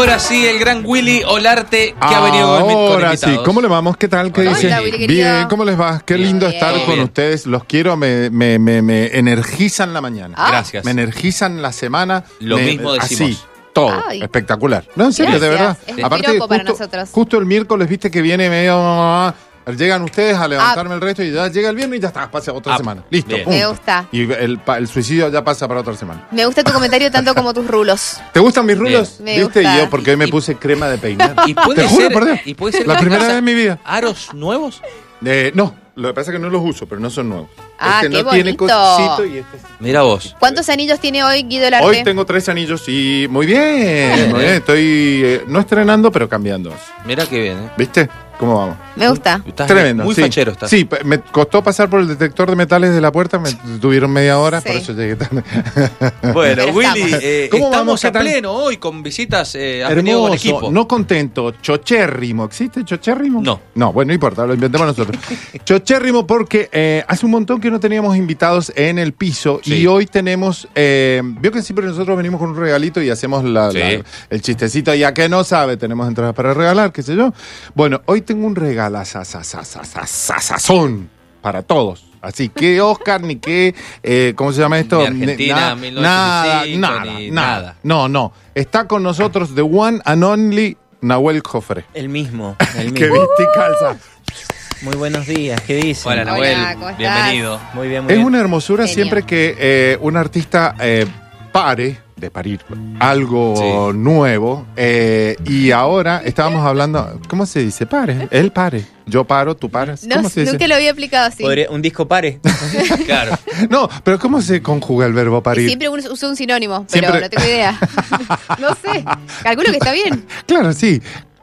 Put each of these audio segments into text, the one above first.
Ahora sí, el gran Willy Olarte que ha venido con, con Ahora sí. ¿cómo le vamos? ¿Qué tal? ¿Qué Hola, dice? Willy, querido. Bien, ¿cómo les va? Qué lindo Bien. estar con bien. ustedes. Los quiero, me, me, me, me energizan la mañana. Ah. Gracias. Me energizan la semana. Lo Me- mismo decimos. Así, todo. Ay. Espectacular. No, en serio, de verdad. Es piropo para nosotros. justo el miércoles, viste que viene medio... Llegan ustedes a levantarme el resto y ya llega el viernes y ya está, pasa otra Ah, semana. Listo. Me gusta. Y el, suicidio ya pasa para otra semana. Me gusta tu comentario tanto como tus rulos. ¿Te gustan mis rulos? Bien. Me ¿Viste? gusta. Y yo porque hoy me Y- puse crema de peinar. Y puede Te juro ser, por Dios. y puede ser La primera vez en mi vida. ¿Aros nuevos? Eh, no, lo que pasa es que no los uso, pero no son nuevos. Ah, este qué no tiene bonito. cosito y este sí. Mira vos. ¿Cuántos anillos tiene hoy Guido Larte? Hoy tengo tres anillos y muy bien, muy bien. Estoy eh, no estrenando, pero cambiando. Mira qué bien, ¿eh? ¿Viste? ¿Cómo vamos? Me gusta. Estás Tremendo. Muy sí. fachero estás. Sí, me costó pasar por el detector de metales de la puerta, me tuvieron media hora, por eso llegué tarde. Bueno, Pero Willy, estamos. eh, ¿Cómo estamos vamos? ¿Qué a pleno hoy con visitas. Eh, has venido con equipo. no contento, chochérrimo. ¿Existe chochérrimo? No. No, bueno, no importa, lo inventemos nosotros. chochérrimo porque eh, hace un montón que no teníamos invitados en el piso Sí. y hoy tenemos, eh, vio que siempre nosotros venimos con un regalito y hacemos la- Sí. la- el chistecito, ya que no sabe, tenemos entradas para regalar, qué sé yo. Bueno, hoy tengo un regalasasasasasasasazón para todos. Así que Oscar, ni que, eh, ¿cómo se llama esto? Ni Argentina, Ni- 1985, nada, nada, ni nada. nada. No, no. Está con nosotros the one and only Nahuel Jofre. El mismo, el Que mismo. viste y calza. Muy buenos días, ¿qué dicen? Hola, Nahuel. Hola, ¿cómo estás? Bienvenido. Muy bien, muy Es bien. una hermosura Genio. siempre que eh, un artista eh, pare, de parir, algo Sí. nuevo. eh, y ahora estábamos hablando, ¿cómo se dice? Pare. Él pare. Yo paro, tú paras. No, ¿Cómo se dice? nunca lo había aplicado así. Podría- un disco pare. Claro. No, pero ¿cómo se conjuga el verbo parir? Siempre usa un sinónimo, pero Siempre- no tengo idea. no sé. Calculo que está bien. Claro, sí.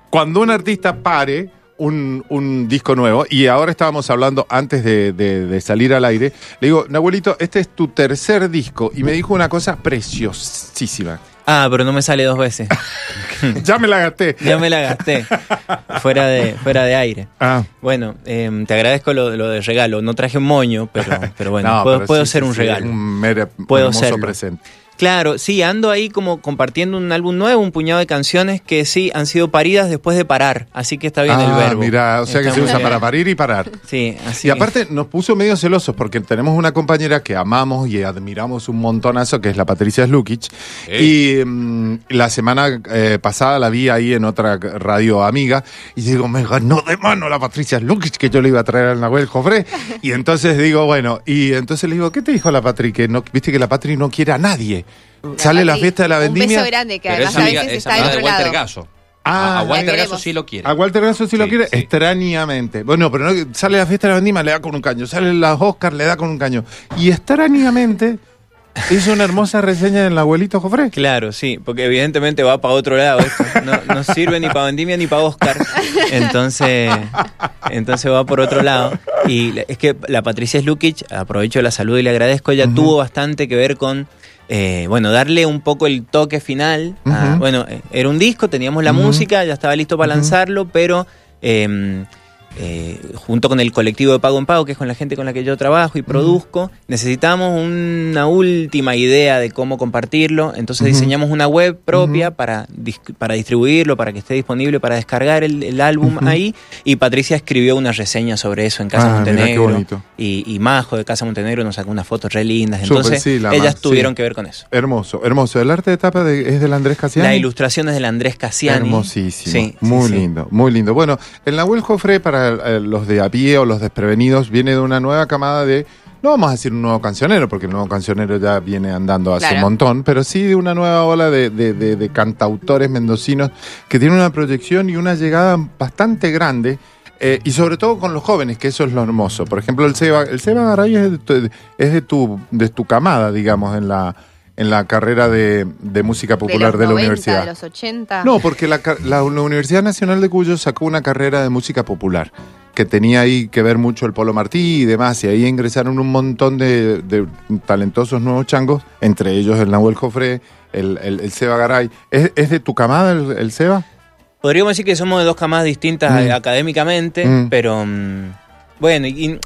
Cuando un artista pare un, un disco nuevo, y ahora estábamos hablando antes de, de- de salir al aire, le digo, Nahuelito, este es tu tercer disco, y me dijo una cosa preciosísima. Ah, pero no me sale dos veces. ya me la gasté. Ya me la gasté. Fuera de, fuera de aire. Ah, Bueno, em, te agradezco lo, lo de regalo. No traje un moño, pero, pero bueno, no, puedo, pero puedo sí, ser un sí, regalo. Un mere- Puedo serlo. presente. Claro, sí, ando ahí como compartiendo un álbum nuevo, un puñado de canciones que sí han sido paridas después de parar. Así que está bien el ah, verbo. mira, o sea que se usa bien. para parir y parar. Sí, así Y aparte nos puso medio celosos porque tenemos una compañera que amamos y admiramos un montonazo, que es la Patricia Slukic. Y mm, la semana eh, pasada la vi ahí en otra radio amiga y digo, me ganó de mano la Patricia Slukic que yo le iba a traer al Nahuel Jofré. y entonces digo, bueno, y entonces le digo, ¿qué te dijo la Patri? Que no, viste que la Patri no quiere a nadie. Sale la fiesta de la Un vendimia. beso grande, que Pero además a veces es está de otro Walter lado. Gaso. Ah, a, Walter. Gaso sí lo quiere. A Walter Grasso sí, lo quiere, sí. extrañamente. Bueno, pero no, sale la fiesta de la vendimia, le da con un caño. Sale las Oscar, le da con un caño. Y extrañamente hizo una hermosa reseña del abuelito Jofré. Claro, sí, porque evidentemente va para otro lado. esto. No, no sirve ni para Vendimia ni para Oscar. Entonces, entonces va por otro lado. Y es que la Patricia Slukic, aprovecho la salud y le agradezco, ella tuvo bastante que ver con, eh, bueno, darle un poco el toque final. a- bueno, eh, era un disco, teníamos la música, ya estaba listo para lanzarlo, pero... eh, eh, junto con el colectivo de Pago en Pago, que es con la gente con la que yo trabajo y produzco, necesitamos una última idea de cómo compartirlo. Entonces diseñamos una web propia para, dis- para distribuirlo, para que esté disponible para descargar el, el álbum ahí. Y Patricia escribió una reseña sobre eso en Casa Ah, qué Montenegro. bonito. Y, y Majo de Casa Montenegro nos sacó unas fotos re lindas. Entonces sí, ellas más, tuvieron sí. que ver con eso. Hermoso, hermoso. El arte de tapa de- es del Andrés Casiani. La ilustración es del Andrés Cassiani. Hermosísimo. Sí, muy lindo, muy lindo. Bueno, el Nahuel Jofre, para los de a pie o los desprevenidos, viene de una nueva camada de. No vamos a decir un nuevo cancionero, porque el nuevo cancionero ya viene andando hace Claro. un montón, pero sí de una nueva ola de, de- de- de cantautores mendocinos que tienen una proyección y una llegada bastante grande. eh, y sobre todo con los jóvenes, que eso es lo hermoso. Por ejemplo, el Seba, el Seba Garay es de tu, es de tu, de tu camada, digamos, en la, en la carrera de, de música popular de, los la 90, universidad. De los 80. No, porque la, ca- la- la Universidad Nacional de Cuyo sacó una carrera de música popular que tenía ahí que ver mucho el Polo Martí y demás, y ahí ingresaron un montón de, de talentosos nuevos changos, entre ellos el Nahuel Jofré, el, el, el Seba Garay. ¿Es, es de tu camada el, el Seba? Podríamos decir que somos de dos camadas distintas Mm. académicamente, Mm. pero mm, bueno, y, y,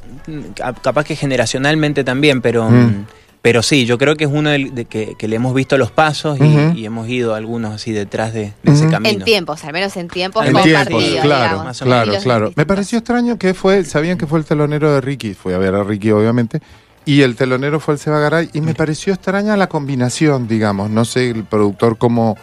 cap- capaz que generacionalmente también, pero Mm. Pero sí, yo creo que es uno del- de que, que le hemos visto los pasos y, hemos ido algunos así detrás de, de ese camino. En tiempos, al menos en tiempos En compartidos. tiempos, claro, digamos. claro, claro. Me pareció extraño que fue, sabían que fue el telonero de Ricky, fui a ver a Ricky obviamente, y el telonero fue el Seba Garay, y me pareció extraña la combinación, digamos, no sé el productor cómo,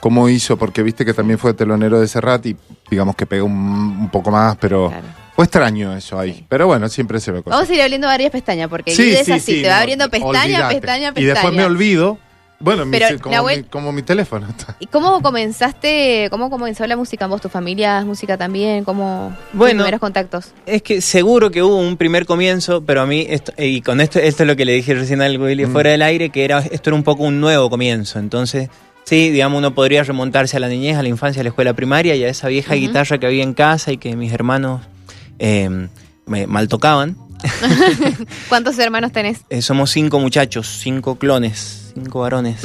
cómo hizo, porque viste que también fue telonero de Serrat y digamos que pegó un, un poco más, pero Claro. Fue extraño eso ahí. Pero bueno, siempre se ve cosas. Vamos a ir abriendo varias pestañas, porque Sí, es sí, así, sí, te va no, abriendo pestaña, pestaña, pestaña. Y después me olvido. Bueno, mi- como, Nahuel- mi, como mi teléfono. ¿Y cómo comenzaste, cómo comenzó la música en vos? ¿Tu familia es música también? ¿Cómo tus Bueno. primeros contactos? Es que seguro que hubo un primer comienzo, pero a mí, esto, y con esto, esto es lo que le dije recién al Willy Mm. fuera del aire, que era esto era un poco un nuevo comienzo. Entonces, sí, digamos, uno podría remontarse a la niñez, a la infancia, a la escuela primaria y a esa vieja guitarra que había en casa y que mis hermanos eh, me mal tocaban. ¿Cuántos hermanos tenés? Eh, somos cinco muchachos, cinco clones, cinco varones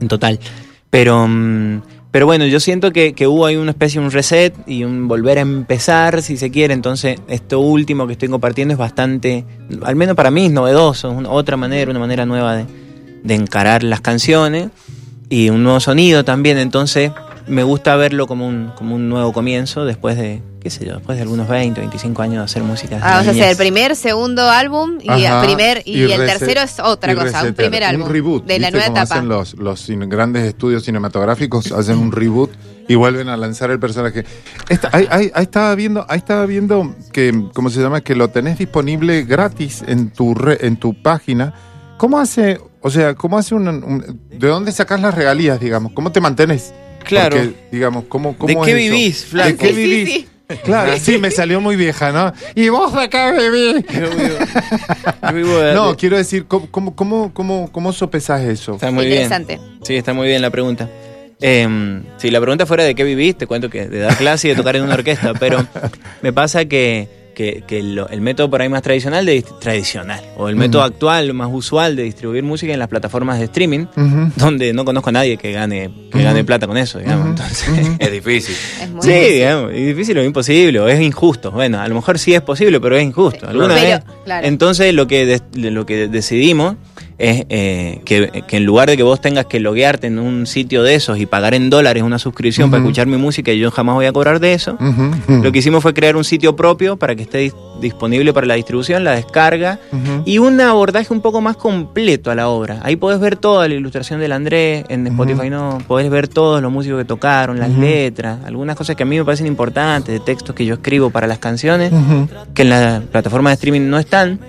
en total. Pero, mm, pero bueno, yo siento que, que hubo ahí una especie de un reset y un volver a empezar, si se quiere. Entonces, esto último que estoy compartiendo es bastante, al menos para mí, es novedoso. Es una- otra manera, una manera nueva de, de encarar las canciones y un nuevo sonido también. Entonces, me gusta verlo como un, como un nuevo comienzo después de, qué sé yo, después de algunos 20, 25 años de hacer música. Ah, o sea, el primer, segundo álbum y Ajá, el primer y, el tercero es otra cosa, un primer álbum Un reboot. de la ¿viste nueva etapa. hacen los, grandes estudios cinematográficos, hacen un reboot y vuelven a lanzar el personaje. Esta- ahí, ahí- ahí estaba viendo, ahí estaba viendo que, ¿cómo se llama? Que lo tenés disponible gratis en tu re- en tu página. ¿Cómo hace, o sea, cómo hace un, un- de dónde sacás las regalías, digamos? ¿Cómo te mantenés? Claro. Porque, digamos, ¿cómo, cómo ¿De es qué eso? vivís, ¿De qué Sí, vivís? sí. Claro, sí, me salió muy vieja, ¿no? ¿Y vos qué vivís? Yo vivo- yo vivo de- No, quiero decir, ¿cómo, cómo, cómo, cómo, sopesás eso? Está muy bien. Interesante. Sí, está muy bien la pregunta. Eh, si la pregunta fuera de qué vivís, te cuento que de dar clase y de tocar en una orquesta, pero me pasa que, que- que lo- el método por ahí más tradicional, de, tradicional, o el método actual, más usual de distribuir música en las plataformas de streaming, donde no conozco a nadie que gane, que gane plata con eso, digamos. Entonces, Es difícil. Es muy sí, difícil. digamos, es difícil o imposible, o es injusto. Bueno, a lo mejor sí es posible, pero es injusto. Sí. Alguna Pero, vez. claro. Entonces lo que, des- lo que decidimos es eh, que, que en lugar de que vos tengas que loguearte en un sitio de esos y pagar en dólares una suscripción para escuchar mi música y yo jamás voy a cobrar de eso, lo que hicimos fue crear un sitio propio para que esté dis- disponible para la distribución, la descarga y un abordaje un poco más completo a la obra. Ahí podés ver toda la ilustración del Andrés, en Spotify no, podés ver todos los músicos que tocaron, las letras, algunas cosas que a mí me parecen importantes, de textos que yo escribo para las canciones, que en la plataforma de streaming no están.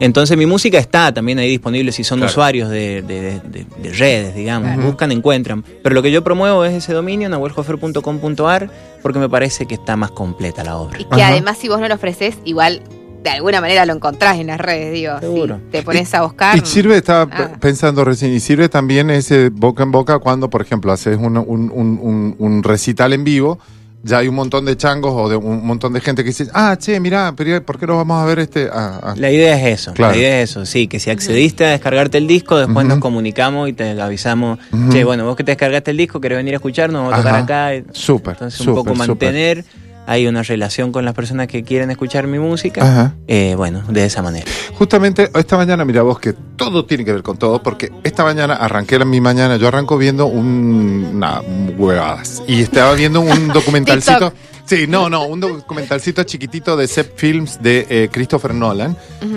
Entonces mi música está también ahí disponible si son Claro. usuarios de, de- de- de redes, digamos, Claro. buscan, encuentran. Pero lo que yo promuevo es ese dominio, nahuelhofer.com.ar, porque me parece que está más completa la obra. Y que Ajá. además si vos no lo ofreces, igual de alguna manera lo encontrás en las redes, digo. Seguro. Si te pones a buscar. Y sirve, estaba Ah. pensando recién, y sirve también ese boca en boca cuando, por ejemplo, haces un, un- un- un- un recital en vivo, ya hay un montón de changos o de un montón de gente que dice, ah, che, mirá, pero ¿por qué no vamos a ver este? Ah, ah. La idea es eso, Claro. la idea es eso, sí, que si accediste a descargarte el disco, después nos comunicamos y te avisamos, Ujú. che, bueno, vos que te descargaste el disco, querés venir a escucharnos, vamos a tocar Ajá. acá. Súper, Entonces un poco mantener ahí una relación con las personas que quieren escuchar mi música, Ajá. eh, bueno, de esa manera. Justamente esta mañana, mira vos, que todo tiene que ver con todo, porque esta mañana arranqué la, mi mañana, yo arranco viendo un, una huevadas, y estaba viendo un documentalcito. Sí, no, no, un documentalcito chiquitito de Sepp Films de eh, Christopher Nolan.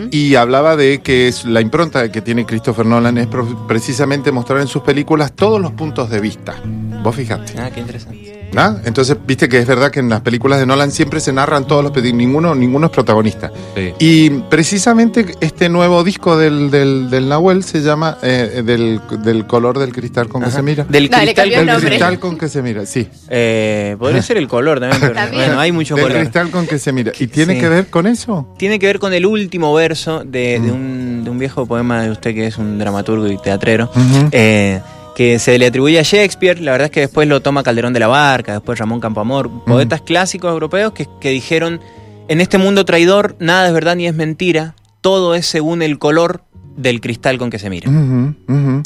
Y hablaba de que es la impronta que tiene Christopher Nolan es precisamente mostrar en sus películas todos los puntos de vista. Vos fijate. Ah, qué interesante. ¿No? Entonces, viste que es verdad que en las películas de Nolan siempre se narran todos los ninguno ninguno es protagonista. Sí. Y precisamente este nuevo disco del, del, del Nahuel se llama eh, del, del color del cristal con que se mira. Del cristal, Del cristal con que se mira, sí. eh, podría ser el color también, pero También. bueno, hay mucho Del color. cristal con que se mira. ¿Y tiene Sí. que ver con eso? Tiene que ver con el último verso de, Mm. de un, de un viejo poema de usted que es un dramaturgo y teatrero. Eh, que se le atribuye a Shakespeare, la verdad es que después lo toma Calderón de la Barca, después Ramón Campoamor, poetas clásicos europeos que, que dijeron, en este mundo traidor nada es verdad ni es mentira, todo es según el color del cristal con que se mira.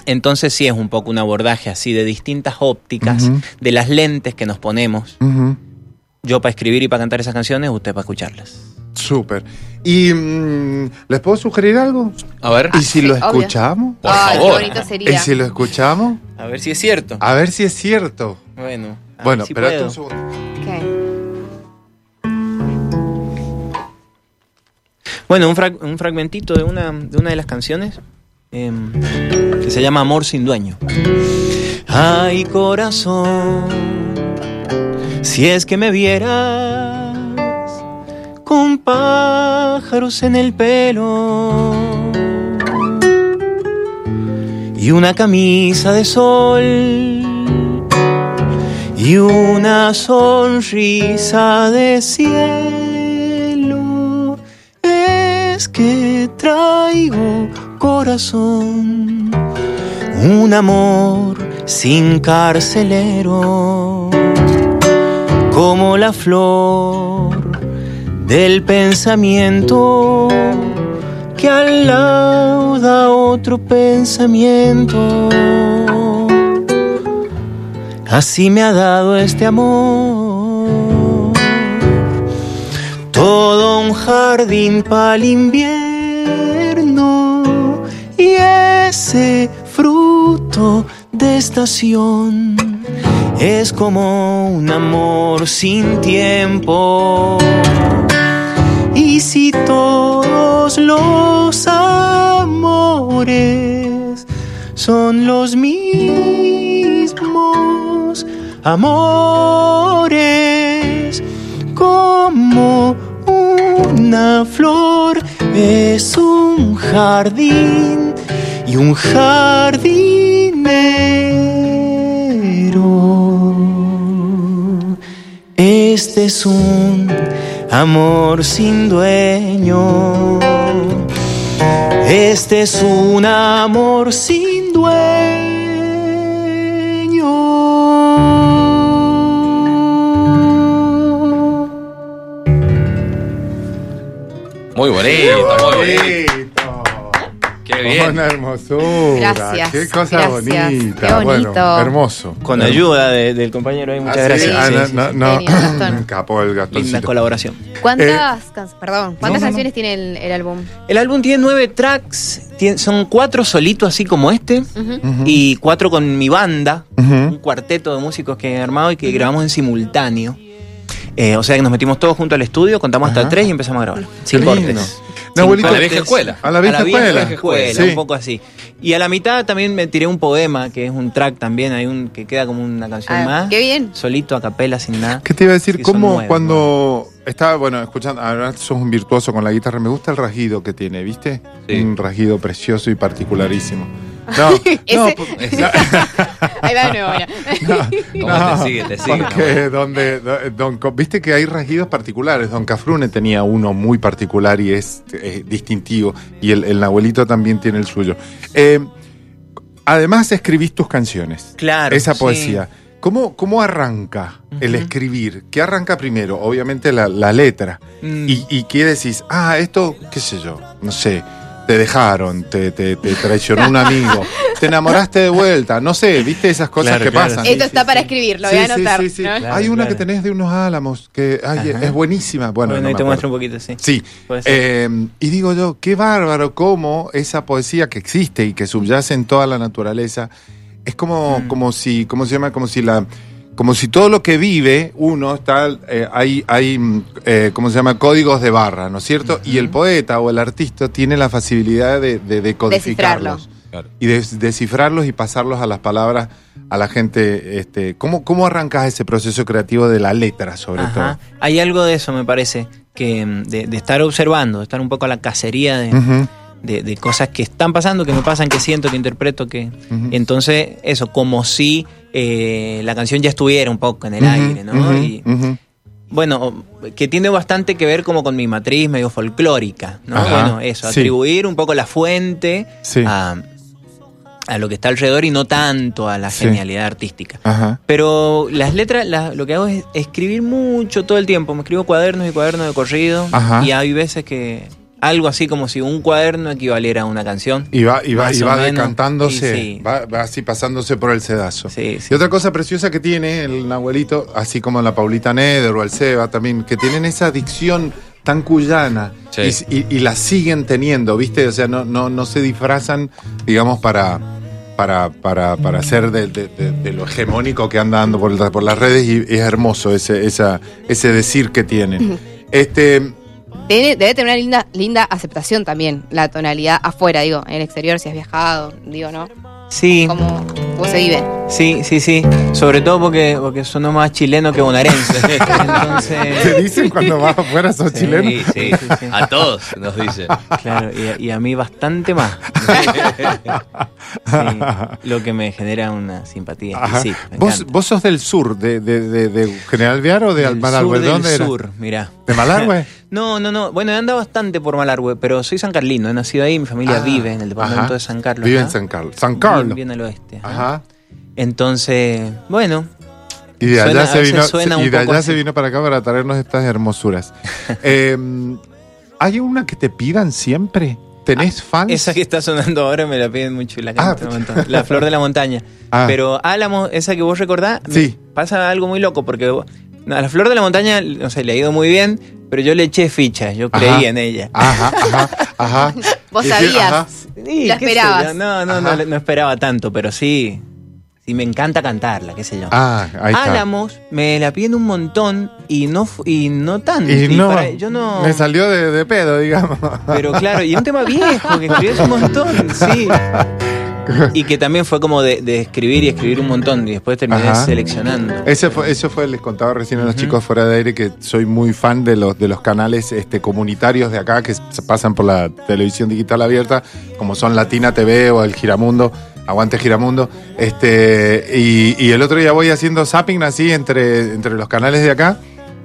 Entonces sí es un poco un abordaje así de distintas ópticas, de las lentes que nos ponemos. Yo para escribir y para cantar esas canciones, usted para escucharlas. Súper. ¿Y mm, les puedo sugerir algo? A ver. ¿Y si lo obvio. escuchamos? Por Ay, favor. qué bonito ¿Y sería. si lo escuchamos? A ver si es cierto. A ver si es cierto. Bueno. a Bueno, ver si espérate puedo. un segundo. Bueno, un, frag- un fragmentito de una, de una de las canciones em, que se llama Amor sin dueño. Ay, corazón, si es que me vieras con pájaros en el pelo y una camisa de sol y una sonrisa de cielo. Es que traigo corazón, un amor sin carcelero, como la flor del pensamiento que alauda otro pensamiento. Así me ha dado este amor. Todo un jardín para el invierno y ese fruto de estación es como un amor sin tiempo. Y si todos los amores son los mismos amores, como una flor es un jardín y un jardinero. Este es un amor sin dueño. Este es un amor sin dueño. Muy bonito, muy bonito. Bien. Una hermosura. Gracias, Qué cosa gracias. bonita. Qué bonito. Bueno, hermoso. Con ayuda de- del compañero ahí, muchas Ah, sí, gracias. ah, Sí, no, sí, no, sí. no. Genio, Gastón. Capo el Linda colaboración. ¿Cuántas, can- perdón, ¿cuántas no, no. canciones tiene el, el álbum? El álbum tiene nueve tracks, tiene- son cuatro solitos así como este, y cuatro con mi banda, un cuarteto de músicos que he armado y que grabamos en simultáneo. Eh, o sea que nos metimos todos juntos al estudio, contamos hasta tres y empezamos a grabar. Sin cortes. No, abuelito. A la vieja escuela. A la vieja escuela. escuela, Sí. un poco así. Y a la mitad también me tiré un poema, que es un track también, hay un que queda como una canción Ah, más. qué bien. Solito, a capela, sin nada. ¿Qué te iba a decir? ¿Cómo nueve, cuando estaba, bueno, escuchando, ahora sos un virtuoso con la guitarra, me gusta el rasguido que tiene, ¿viste? Sí. Un rasguido precioso y particularísimo. No, no, Ese- po- Ahí va de nuevo, mira. ¿Cómo te sigue? Te sigue. Porque donde, do- don, Co- viste que hay rasguidos particulares. Don Cafrune tenía uno muy particular y es, distintivo. Y el, el abuelito también tiene el suyo. Eh, además, escribís tus canciones. Claro. Esa sí. poesía. ¿Cómo, ¿Cómo arranca el escribir? ¿Qué arranca primero? Obviamente la, la letra. Mm. ¿Y, ¿Y qué decís? Ah, esto, qué sé yo, no sé, te dejaron, te, te, te traicionó un amigo, te enamoraste de vuelta, no sé, viste esas cosas Claro, que claro, pasan. sí, Esto está para escribir, lo voy a Sí, sí, anotar. sí, sí. ¿no? Claro, Hay una claro. que tenés de unos álamos que ay, es buenísima. Bueno, Bueno, no ahí te muestro un poquito, sí. Sí. Eh, y digo yo, qué bárbaro cómo esa poesía que existe y que subyace en toda la naturaleza es como, Mm. como si, ¿cómo se llama? Como si la como si todo lo que vive uno está, eh, hay, hay mm, eh, ¿cómo se llama? Códigos de barra, ¿no es cierto? Y el poeta o el artista tiene la facilidad de, de decodificarlos. Claro. Y de- descifrarlos y pasarlos a las palabras a la gente. Este, ¿cómo, ¿Cómo arrancas ese proceso creativo de la letra, sobre Ajá. Hay algo de eso, me parece, que mm, de, de estar observando, de estar un poco a la cacería de, todo? De- de cosas que están pasando, que me pasan, que siento, que interpreto, que... Entonces, eso, como si eh, la canción ya estuviera un poco en el Ujú, aire, ¿no? Y, bueno, que tiene bastante que ver como con mi matriz medio folclórica, ¿no? Ajá, Bueno, eso, sí. atribuir un poco la fuente Sí. a, a lo que está alrededor y no tanto a la Sí. genialidad artística. Ajá. Pero las letras, la- lo que hago es escribir mucho todo el tiempo. Me escribo cuadernos y cuadernos de corrido. Ajá. Y hay veces que algo así como si un cuaderno equivaliera a una canción. Y va, y va, y va decantándose, Y sí. va, va así pasándose por el sedazo. Sí, sí. Y otra cosa preciosa que tiene el abuelito, así como la Paulita Neder o el Seba también, que tienen esa dicción tan cuyana Sí. y, y- y la siguen teniendo, ¿viste? O sea, no, no, no se disfrazan, digamos, para, para, para, para hacer de, de- de- de lo hegemónico que anda dando por, por las redes y es hermoso ese, esa, ese decir que tienen. Este, Debe, debe tener una linda, linda aceptación también, la tonalidad afuera, digo, en el exterior, si has viajado, digo, ¿no? Sí, ¿Cómo, cómo se vive? sí, sí, sí. Sobre todo porque, porque sonó más chileno que bonaerense. ¿te Entonces, dicen cuando vas afuera sos Sí. chileno? Sí, sí. A todos nos dice. claro, y a, y a mí bastante más. Sí, lo que me genera una simpatía. Sí, ¿Vos. ¿Vos sos del sur, de, de, de- de General Viar o de Del Malargüe? sur ¿De dónde del sur, mirá. ¿De Malargüe? No, no, no. Bueno, he andado bastante por Malargüe, pero soy San Carlino. He nacido ahí, mi familia Ah, vive en el departamento ajá. de San Carlos. Vive en. San Carlos. San Bien, Carlos. bien al oeste. ajá. Ajá. Entonces, bueno, Y de Suena- allá, a se vino, suena y de allá se vino para acá para traernos estas hermosuras. Eh, ¿Hay una que te pidan siempre? ¿Tenés fans? Ah, esa que está sonando ahora me la piden mucho y la Ah, canto un montón. La flor de la montaña. Ah. Pero Álamo, esa que vos recordás, me Sí. pasa algo muy loco porque a la flor de la montaña, no sé, le ha ido muy bien, pero yo le eché fichas, yo creí Ajá. en ella. Ajá, ajá, ajá. Vos sabías. ajá. Sí, esperabas. No, no, no, no esperaba tanto, pero sí, sí me encanta cantarla, qué sé yo. Ah, ahí está. Álamos me la piden un montón y no y no tanto. Y no, para- yo no. me salió de, de pedo, digamos. Pero claro, y un tema viejo que escribí hace un montón, sí. Y que también fue como de, de escribir y escribir un montón y después terminé Ajá. seleccionando. Ese fue, eso fue, les contaba recién a los chicos fuera de aire que soy muy fan de los, de los canales este, comunitarios de acá que se pasan por la televisión digital abierta, como son Latina TV o el Giramundo, Aguante Giramundo. Este, y, y el otro día voy haciendo zapping así entre, entre los canales de acá.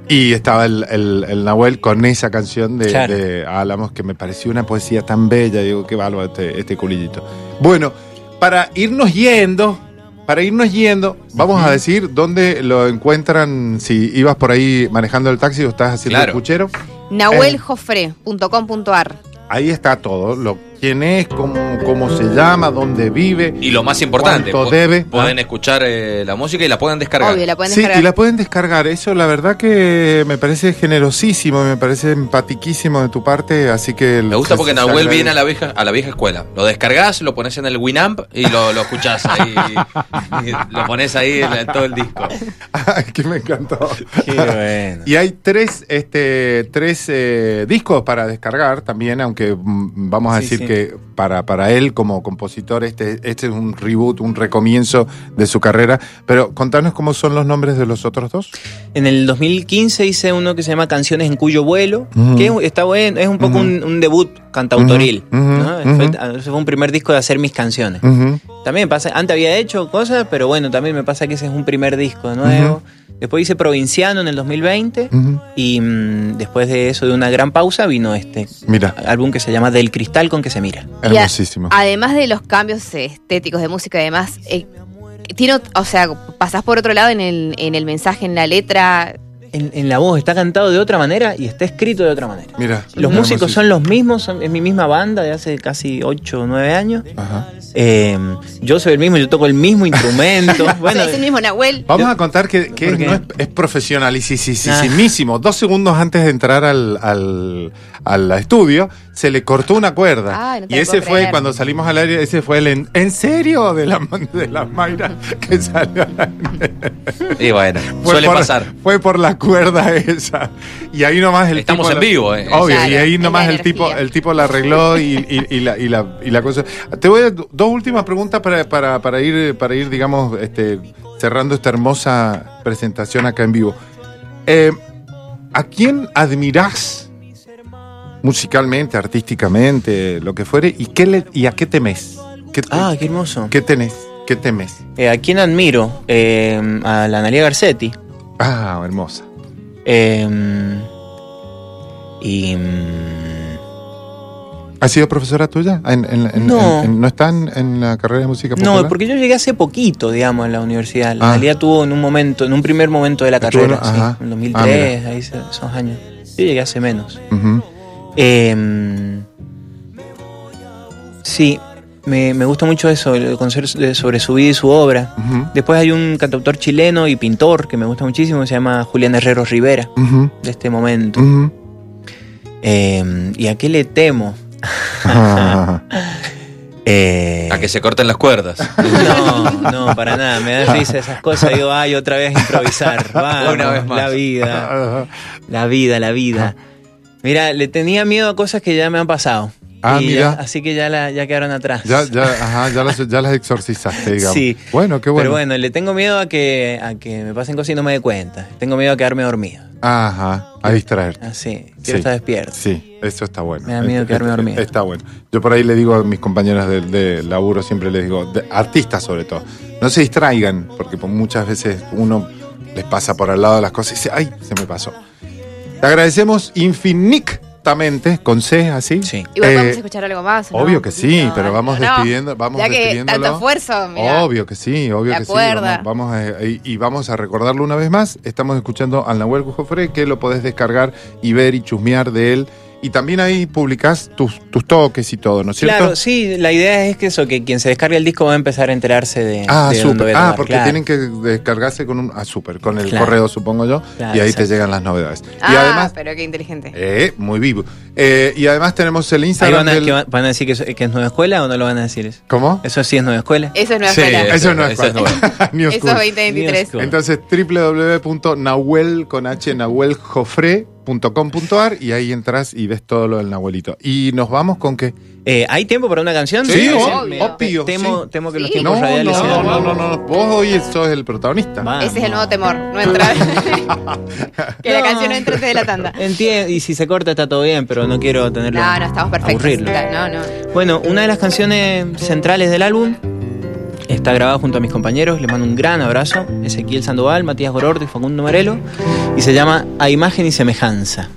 Y estaba el, el- el Nahuel con esa canción de, Claro. de Álamos que me pareció una poesía tan bella. Digo, qué bárbaro este, este culillito. Bueno, para irnos yendo, para irnos yendo, vamos a decir dónde lo encuentran si ibas por ahí manejando el taxi o estás haciendo Claro. el puchero. nahueljofre.com.ar Ahí está todo, lo, quién es, cómo, cómo se llama, dónde vive. Y lo más importante, ¿Cuánto po- debe? pueden Ah. escuchar eh, la música y la pueden descargar. Obvio, la pueden Sí, descargar. y la pueden descargar. Eso la verdad que me parece generosísimo, me parece empatiquísimo de tu parte, así que... Me gusta porque se Nahuel viene a la vieja, a la vieja escuela. Lo descargas, lo pones en el Winamp y lo, lo escuchás ahí. y lo pones ahí en, en todo el disco. Ay, que me encantó. Qué bueno. Y hay tres, este, tres eh, discos para descargar también, aunque mm, vamos a Sí, decir sí. que para, para él como compositor este, este es un reboot, un recomienzo de su carrera. Pero contanos cómo son los nombres de los otros dos. En el 2015 hice uno que se llama Canciones en cuyo vuelo, que es- está bueno, es un poco un, un debut cantautoril. Ujú. Fue, ese fue un primer disco de hacer mis canciones. También pasa, antes había hecho cosas, pero bueno, también me pasa que ese es un primer disco de nuevo. Después hice Provinciano en el 2020 Ujú. y mm, después de eso, de una gran pausa, vino este Mira, álbum que se llama Del cristal con que se mira. Y a- hermosísimo. además de los cambios eh, estéticos de música y demás, eh, tiene, o sea, pasás por otro lado en el, en el mensaje, en la letra. En, en la voz está cantado de otra manera y está escrito de otra manera. Mira. Los músicos son los mismos, son- es mi misma banda de hace casi 8 o 9 años. Ajá. Eh, yo soy el mismo, yo toco el mismo instrumento. bueno, es el mismo Nahuel. Vamos a contar que, que no es, es profesionalísimo. Dos segundos antes de entrar al, al, al estudio, se le cortó una cuerda. Ay, no te y ese fue, creer. cuando salimos al aire, ese fue el en, ¿en serio? De la, de la Mayra que salió al aire. Y bueno, Fue suele por- pasar. Fue por la cuerda esa. Y ahí nomás el Estamos tipo. en la- vivo, eh. Obvio, Claro, y ahí nomás el tipo, el tipo la arregló y, y- y la, y, la, y la cosa. Te voy a dos últimas preguntas para, para, para ir, para ir, digamos, este, cerrando esta hermosa presentación acá en vivo. Eh, ¿A quién admirás musicalmente, artísticamente, lo que fuere, y qué le, y a qué temes? ¿Qué, ah, qué hermoso. ¿Qué tenés? ¿Qué temes? Eh, ¿A quién admiro? Eh, a la Analia Garcetti. Ah, hermosa. Eh, y. mm, ¿Ha sido profesora tuya? ¿En, en- en- No. ¿No está en, la carrera de música popular? No, porque yo llegué hace poquito, digamos, a la universidad. La Ah. Tuvo en un momento, en un primer momento de la Estuvo en- carrera, sí, ajá. en Ah, 2003, ahí se- esos años. Yo llegué hace menos. Ujú. Eh, sí, me, me gusta mucho eso, el sobre su vida y su obra. Después hay un cantautor chileno y pintor que me gusta muchísimo, que se llama Julián Herrero Rivera, de este momento. Eh, ¿Y a qué le temo? Eh, A que se corten las cuerdas. No, no, para nada. Me da risa esas cosas. Digo, ay, otra vez a improvisar. Vamos, Una vez más. La vida, la vida, la vida. Mira, le tenía miedo a cosas que ya me han pasado. Ah, Y mira. ya- así que ya, la, ya quedaron atrás. Ya, ya, ajá, ya, las, ya las exorcizaste, digamos. Sí. Bueno, qué bueno. Pero bueno, le tengo miedo a que, a que me pasen cosas y no me dé cuenta. Tengo miedo a quedarme dormido. Ajá, a distraerte. Así, quiero Sí. estar despierto. Sí, eso está bueno. Me da miedo Está- quedarme está- dormido. Está bueno. Yo por ahí le digo a mis compañeros de, de laburo, siempre les digo, de- artistas sobre todo, no se distraigan, porque por muchas veces uno les pasa por al lado de las cosas y dice, ay, se me pasó. Te agradecemos infinitamente, con C, así. Sí. Igual Eh, podemos escuchar algo más. ¿no? Obvio que sí, No, pero vamos no. despidiendo, vamos ya que despidiéndolo. tanto esfuerzo, mirá. Obvio que sí, obvio De que sí. Vamos, vamos a- y, y vamos a recordarlo una vez más. Estamos escuchando al Nahuel Gujofre, que lo podés descargar y ver y chusmear de él. Y también ahí publicás tus, tus toques y todo, ¿no es cierto? Claro, sí, la idea es que eso, que quien se descargue el disco va a empezar a enterarse de, Ah, de a Ah, porque claro. tienen que descargarse con un. Ah, súper, con el Claro. correo, supongo yo. Claro, y ahí exacto. te llegan las novedades. Ah, y además. pero qué inteligente. Eh, muy vivo. Eh, y además tenemos el Instagram. van a, del- que van, van a decir que es, que es nueva escuela o no lo van a decir eso. ¿Cómo? Eso sí es nueva escuela. Eso es nueva Sí, escuela. Eso no es Eso es cual. New Eso es 2023. New Entonces, www.nahuel con h nahueljofre.com.ar y ahí entras y ves todo lo del Nahuelito. Y nos vamos con qué? Eh, ¿Hay tiempo para una canción? Sí, obvio. obvio, Temo, sí. temo que los Sí. tiempos No, radiales no, sean- no, no, no, Vos hoy sos el protagonista. Vamos. Ese es el nuevo temor, no entrar. que la No. canción no entre antes de la tanda. Entiendo, y si se corta está todo bien, pero no quiero tenerlo. No, no, estamos perfectos. aburrirlo. No, no. Bueno, una de las canciones centrales del álbum está grabada junto a mis compañeros. Les mando un gran abrazo. Ezequiel Sandoval, Matías Gorordo y Facundo Marelo. Y se llama A Imagen y Semejanza.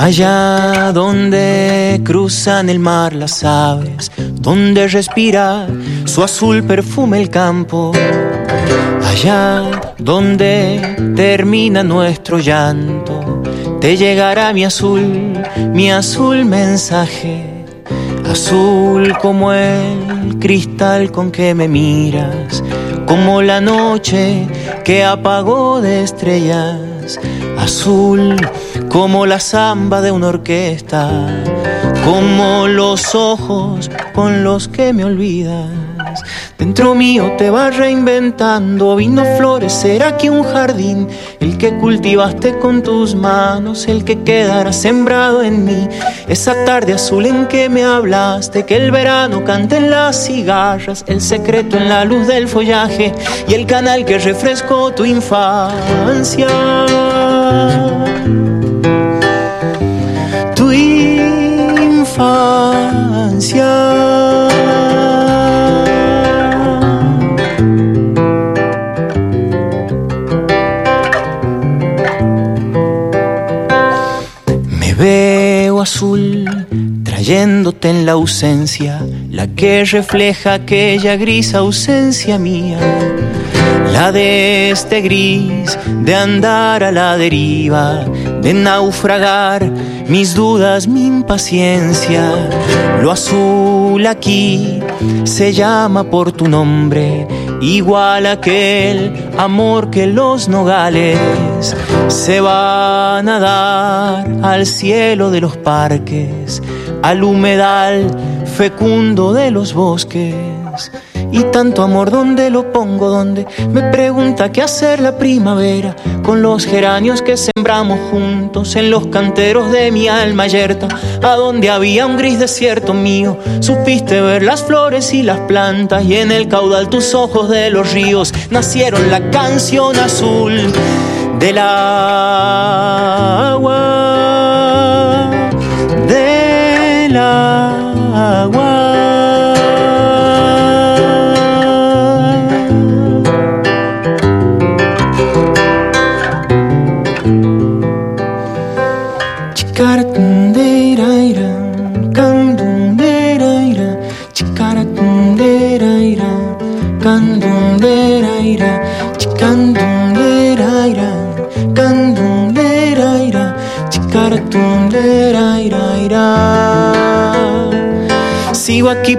Allá donde cruzan el mar las aves, donde respira su azul perfume el campo, allá donde termina nuestro llanto, te llegará mi azul, mi azul mensaje, azul como el cristal con que me miras, como la noche que apagó de estrellas, azul como la samba de una orquesta, como los ojos con los que me olvidas. Dentro mío te vas reinventando, vino florecer aquí un jardín, el que cultivaste con tus manos, el que quedará sembrado en mí. Esa tarde azul en que me hablaste, que el verano canta en las cigarras, el secreto en la luz del follaje y el canal que refrescó tu infancia. Tu infancia. Azul trayéndote en la ausencia, la que refleja aquella gris ausencia mía. La de este gris, de andar a la deriva, de naufragar mis dudas, mi impaciencia. Lo azul aquí se llama por tu nombre, igual a aquel amor que los nogales se van a dar al cielo de los parques, al humedal fecundo de los bosques. Y tanto amor, ¿dónde lo pongo? ¿Dónde? Me pregunta qué hacer la primavera con los geranios que sembramos juntos en los canteros de mi alma yerta, a donde había un gris desierto mío. Supiste ver las flores y las plantas y en el caudal tus ojos de los ríos nacieron la canción azul del agua, del agua.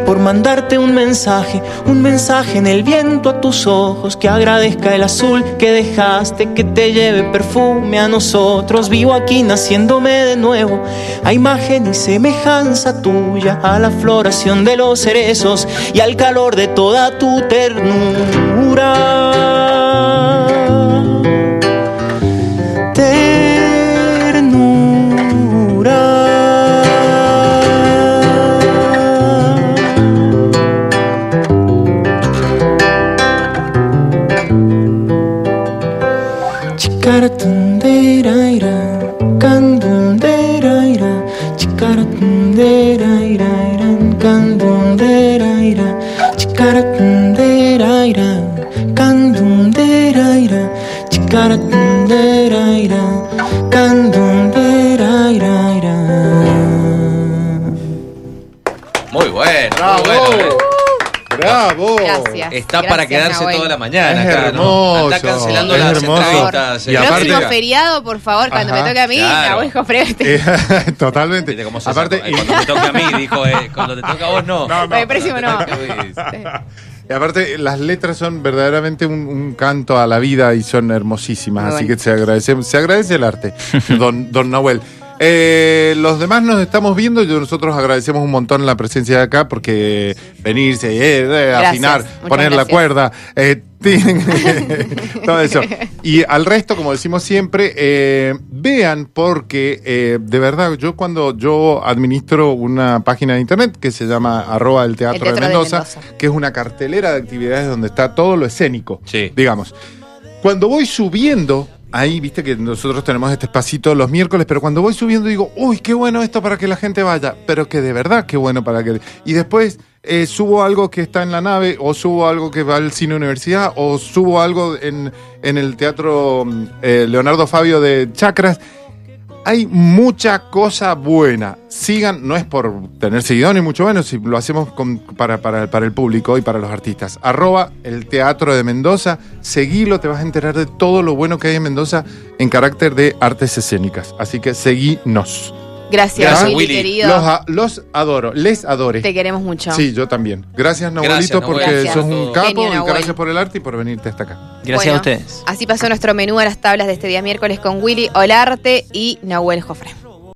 Por mandarte un mensaje, un mensaje en el viento a tus ojos, que agradezca el azul que dejaste, que te lleve perfume a nosotros. Vivo aquí naciéndome de nuevo, a imagen y semejanza tuya, a la floración de los cerezos y al calor de toda tu ternura. Muy bueno, Bravo. muy bueno. ¡Bravo! Gracias. Está Gracias, para quedarse Nahuel. toda la mañana Es acá, hermoso, cancelando es las hermoso. entrevistas. Y eh. aparte- Próximo feriado, por favor, cuando Ajá, me toque a mí, claro. Nahuel Jofre. Eh, totalmente. Viste cómo se Aparte. Eh, cuando me toca a mí, dijo, eh, cuando te toca a vos, no. No, no. El próximo no. Y aparte, las letras son verdaderamente un, un canto a la vida y son hermosísimas. Muy así bueno. que se agradece, se agradece el arte, don, don Nahuel. Eh, los demás nos estamos viendo y nosotros agradecemos un montón la presencia de acá porque venirse, eh, eh, Gracias, afinar, poner la cuerda, eh, todo eso. Y al resto, como decimos siempre, eh, vean porque eh, de verdad yo cuando yo administro una página de internet que se llama arroba el teatro, El Teatro de, de Mendoza, Mendoza. que es una cartelera de actividades donde está todo lo escénico, Sí. digamos. Cuando voy subiendo, ahí viste que nosotros tenemos este espacito los miércoles, pero cuando voy subiendo digo, uy, qué bueno esto para que la gente vaya, pero que de verdad qué bueno para que... Y después eh, subo algo que está en la nave, o subo algo que va al cine universidad, o subo algo en, en el teatro mm, eh, Leonardo Fabio de Chacras. Hay mucha cosa buena. Sigan, no es por tener seguidores, ni mucho menos, si lo hacemos con- para, para, el público y para los artistas. Arroba el Teatro de Mendoza, seguilo, te vas a enterar de todo lo bueno que hay en Mendoza en carácter de artes escénicas. Así que seguinos. Gracias, Gracias, Willy, Willy. querido. Los, a- los adoro, les adore. Te queremos mucho. Sí, yo también. Gracias, Nahuelito, porque Gracias. sos un capo Genio, y Nahuel. gracias por el arte y por venirte hasta acá. Gracias Bueno, a ustedes. Así pasó nuestro menú a las tablas de este día miércoles con Willy Olarte y Nahuel Jofre.